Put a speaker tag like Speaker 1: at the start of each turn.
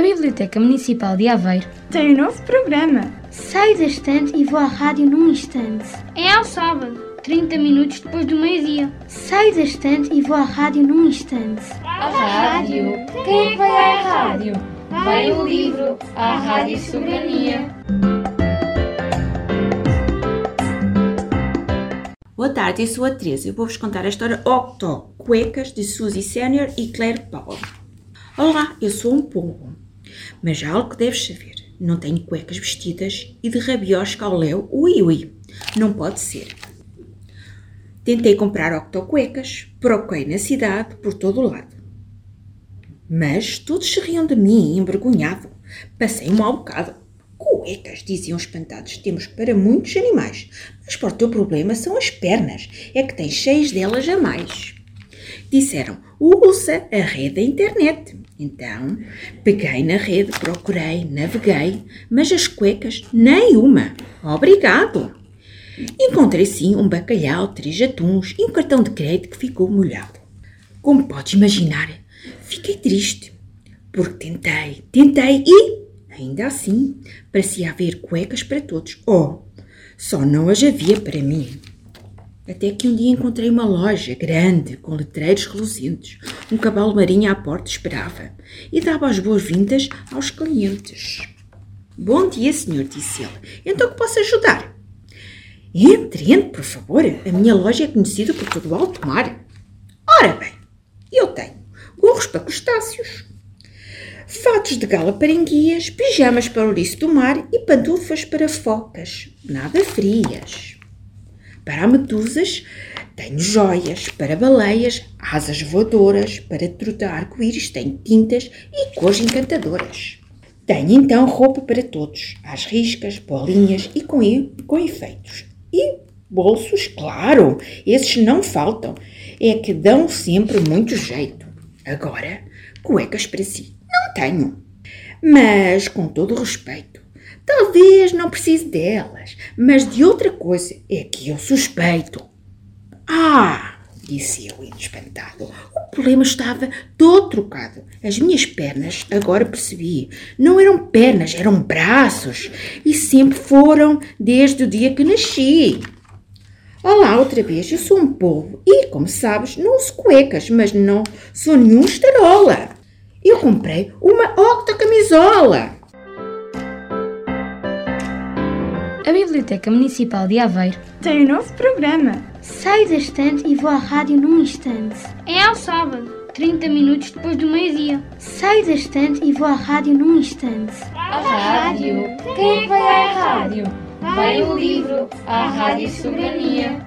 Speaker 1: A Biblioteca Municipal de Aveiro
Speaker 2: tem um novo programa.
Speaker 3: Saio da estante e vou à rádio num instante.
Speaker 4: É ao sábado, 30 minutos depois do meio-dia.
Speaker 3: Saio da estante e vou à rádio num instante.
Speaker 5: A rádio? Quem é vai à rádio? Vai o livro, à Rádio Soberania.
Speaker 6: Boa tarde, eu sou a Teresa. Eu vou-vos contar a história Octo Cuecas de Suzy Senior e Claire Powell. Olá, eu sou um pombo. Mas já algo que deves saber. Não tenho cuecas vestidas e de rabiosca ao léu, ui ui. Não pode ser. Tentei comprar octo cuecas, procurei na cidade, por todo o lado. Mas todos se riam de mim, envergonhado. Passei um mau bocado. Cuecas, diziam espantados, temos para muitos animais, mas para o teu problema são as pernas, é que tens cheias delas a mais. Disseram, usa a rede da internet. Então, peguei na rede, procurei, naveguei, mas as cuecas, nem uma. Obrigado. Encontrei sim um bacalhau, três atuns e um cartão de crédito que ficou molhado. Como podes imaginar, fiquei triste, porque tentei, tentei e Ainda assim, parecia haver cuecas para todos. Oh, só não as havia para mim. Até que um dia encontrei uma loja grande, com letreiros reluzentes. Um cavalo marinho à porta esperava e dava as boas-vindas aos clientes. Bom dia, senhor, disse ele. Então que posso ajudar? Entre, entre, por favor. A minha loja é conhecida por todo o alto mar. Ora bem, eu tenho gorros para crustáceos, fatos de gala para enguias, pijamas para ouriço do mar e pantufas para focas, nada frias. Para medusas, tenho joias, para baleias, asas voadoras, para trotar arco-íris, tenho tintas e cores encantadoras. Tenho então roupa para todos, às riscas, bolinhas e com, com efeitos. E bolsos, claro, esses não faltam, é que dão sempre muito jeito. Agora, cuecas para si não tenho. Mas, com todo respeito, talvez não precise delas, mas de outra coisa é que eu suspeito. Ah! disse eu, espantado. O problema estava todo trocado. As minhas pernas, agora percebi, não eram pernas, eram braços. E sempre foram desde o dia que nasci. Olá, outra vez, eu sou um povo e, como sabes, não uso cuecas, mas não sou nenhum estarola. Eu comprei uma octa camisola.
Speaker 1: A Biblioteca Municipal de Aveiro
Speaker 2: tem um novo programa.
Speaker 3: Saio da estante e vou à rádio num instante.
Speaker 4: É ao sábado, 30 minutos depois do meio-dia.
Speaker 3: Saio da estante e vou à rádio num instante.
Speaker 5: A rádio? Quem é que vai à rádio? Vai o livro, à Rádio Soberania.